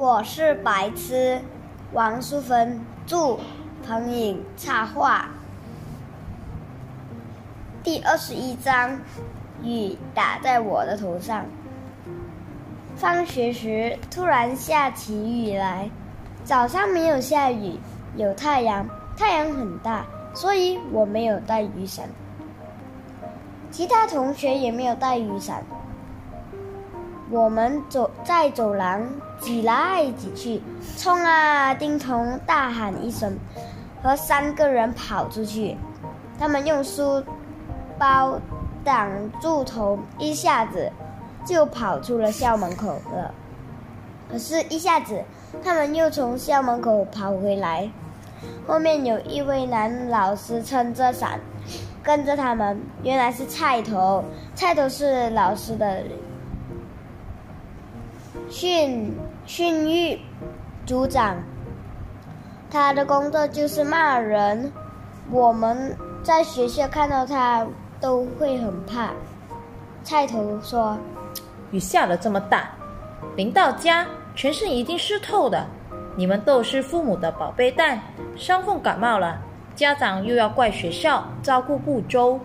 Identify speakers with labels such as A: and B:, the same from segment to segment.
A: 我是白痴，王淑芬著，彭颖插画。第二十一章，雨打在我的头上。放学时突然下起雨来，早上没有下雨，有太阳，太阳很大，所以我没有带雨伞。其他同学也没有带雨伞。我们走在走廊，挤来挤去，冲啊！丁童大喊一声，和三个人跑出去。他们用书包挡住头，一下子就跑出了校门口了。可是，一下子他们又从校门口跑回来。后面有一位男老师撑着伞，跟着他们。原来是菜头，菜头是老师的。训训育组长，他的工作就是骂人。我们在学校看到他都会很怕。菜头说：“
B: 雨下的这么大，淋到家全身已经湿透的。你们都是父母的宝贝蛋，伤风感冒了，家长又要怪学校照顾不周。”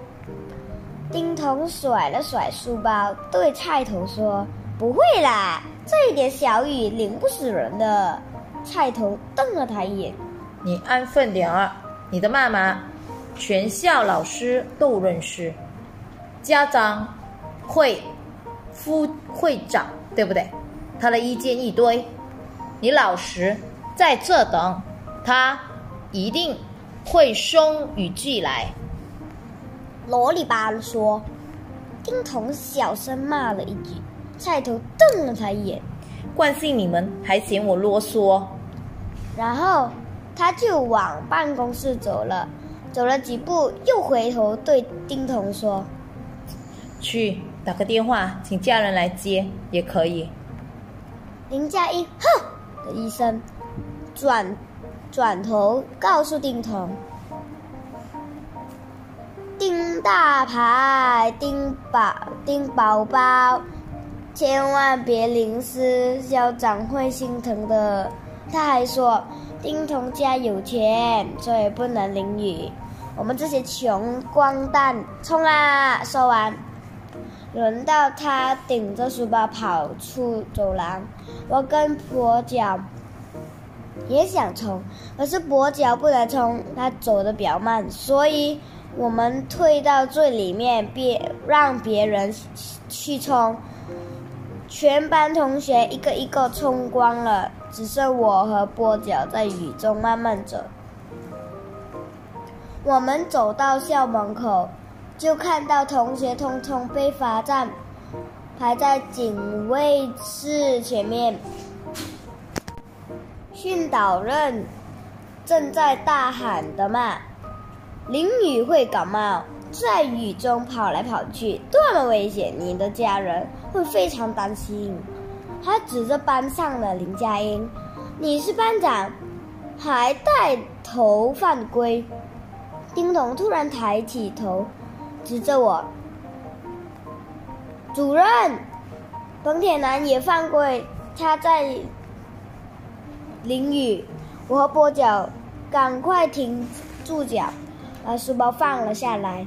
A: 丁童甩了甩书包，对菜头说：“不会啦。”这一点小雨淋不死人的。菜头瞪了他一眼：“
B: 你安分点儿，你的妈妈，全校老师都认识，家长会副会长对不对？他的意见一堆，你老实在这等，他一定会送雨具来。”
A: 罗里吧嗦说，丁童小声骂了一句。菜头瞪了他一眼，
B: 惯性你们还嫌我啰嗦。
A: 然后他就往办公室走了，走了几步又回头对丁童说：“
B: 去打个电话，请家人来接也可以。”
A: 林佳音哼的一声，转转头告诉丁童：“丁大牌，丁宝，丁宝宝。”千万别淋湿，校长会心疼的。他还说，丁童家有钱，所以不能淋雨。我们这些穷光蛋，冲啊！说完，轮到他顶着书包跑出走廊。我跟跛脚也想冲，可是跛脚不能冲，他走的比较慢，所以我们退到最里面，别让别人去冲。全班同学一个一个冲光了，只剩我和波脚在雨中慢慢走。我们走到校门口，就看到同学通通被罚站，排在警卫室前面。训导任正在大喊的骂：“淋雨会感冒。”在雨中跑来跑去，多么危险！你的家人会非常担心。他指着班上的林佳音：“你是班长，还带头犯规。”丁童突然抬起头，指着我：“主任，彭铁男也犯规，他在淋雨。”我和波脚赶快停住脚，把书包放了下来。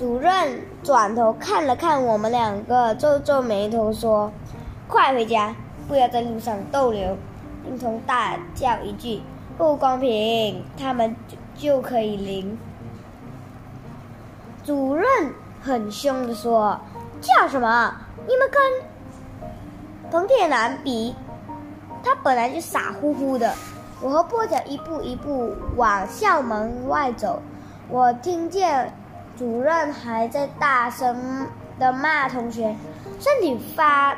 A: 主任转头看了看我们两个，皱皱眉头说：“快回家，不要在路上逗留。”丁童大叫一句：“不公平！他们就就可以零。”主任很凶的说：“叫什么？你们跟彭铁男比？他本来就傻乎乎的。”我和波脚一步一步往校门外走，我听见。主任还在大声的骂同学，身体发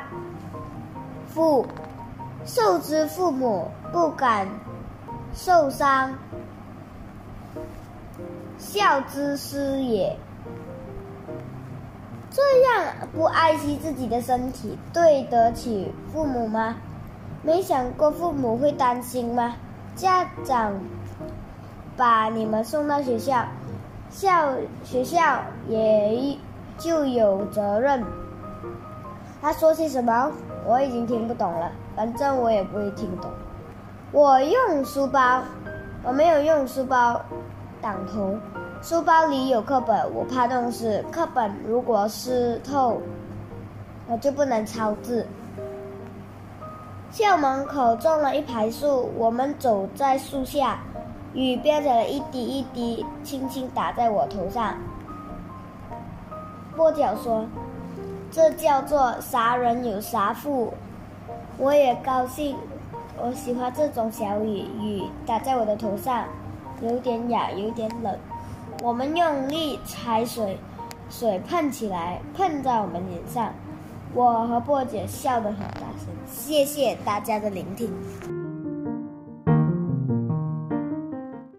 A: 肤，受之父母不敢受伤，孝之师也。这样不爱惜自己的身体，对得起父母吗？没想过父母会担心吗？家长把你们送到学校。校学校也就有责任。他说些什么？我已经听不懂了，反正我也不会听懂。我用书包，我没有用书包挡头。书包里有课本，我怕弄湿。课本如果湿透，我就不能抄字。校门口种了一排树，我们走在树下，雨变成了一滴一滴，轻轻打在我头上。跛脚说：“这叫做啥人有啥福。”我也高兴，我喜欢这种小雨，雨打在我的头上，有点痒，有点冷。我们用力踩水，水喷起来，喷在我们脸上。我和波姐笑得很大声。谢谢大家的聆听。